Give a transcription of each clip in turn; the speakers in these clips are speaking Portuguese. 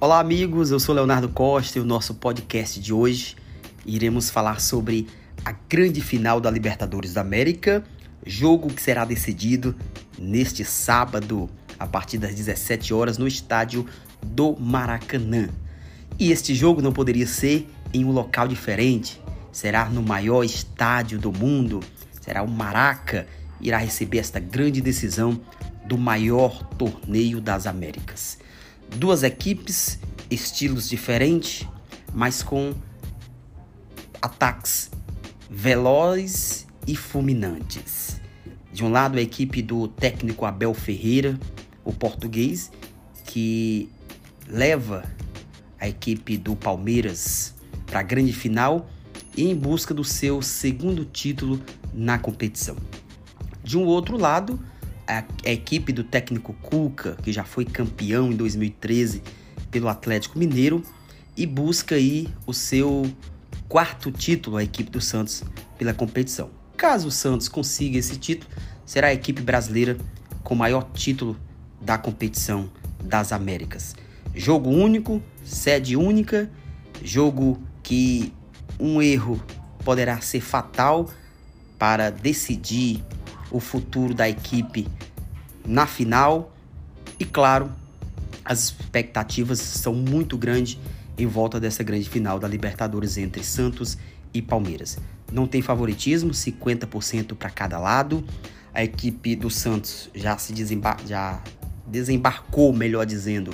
Olá, amigos. Eu sou Leonardo Costa e o nosso podcast de hoje iremos falar sobre a grande final da Libertadores da América, jogo que será decidido neste sábado a partir das 17 horas no estádio do Maracanã. E este jogo não poderia ser em um local diferente, será no maior estádio do mundo, será o Maraca, irá receber esta grande decisão do maior torneio das Américas. Duas equipes, estilos diferentes, mas com ataques velozes e fulminantes. De um lado, a equipe do técnico Abel Ferreira, o português, que leva a equipe do Palmeiras para a grande final e em busca do seu segundo título na competição. De um outro lado, a, a equipe do técnico Cuca, que já foi campeão em 2013 pelo Atlético Mineiro e busca aí o seu quarto título, a equipe do Santos, pela competição. Caso o Santos consiga esse título, será a equipe brasileira com maior título da competição das Américas. Jogo único, sede única, jogo que um erro poderá ser fatal para decidir o futuro da equipe na final. E claro, as expectativas são muito grandes em volta dessa grande final da Libertadores entre Santos e Palmeiras. Não tem favoritismo, 50% para cada lado. A equipe do Santos já se desembar já desembarcou, melhor dizendo,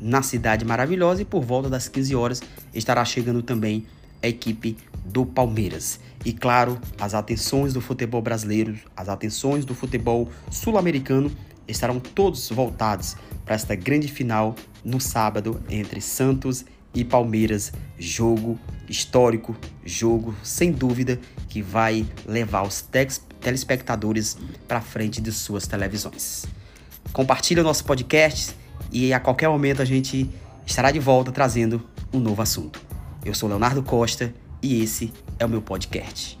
na cidade maravilhosa e por volta das 15 horas estará chegando também a equipe do Palmeiras. E claro, as atenções do futebol brasileiro, as atenções do futebol sul-americano estarão todos voltados para esta grande final no sábado entre Santos e Palmeiras, jogo histórico, jogo sem dúvida que vai levar os telespectadores para frente de suas televisões. Compartilhe o nosso podcast e a qualquer momento a gente estará de volta trazendo um novo assunto. Eu sou Leonardo Costa e esse é o meu podcast.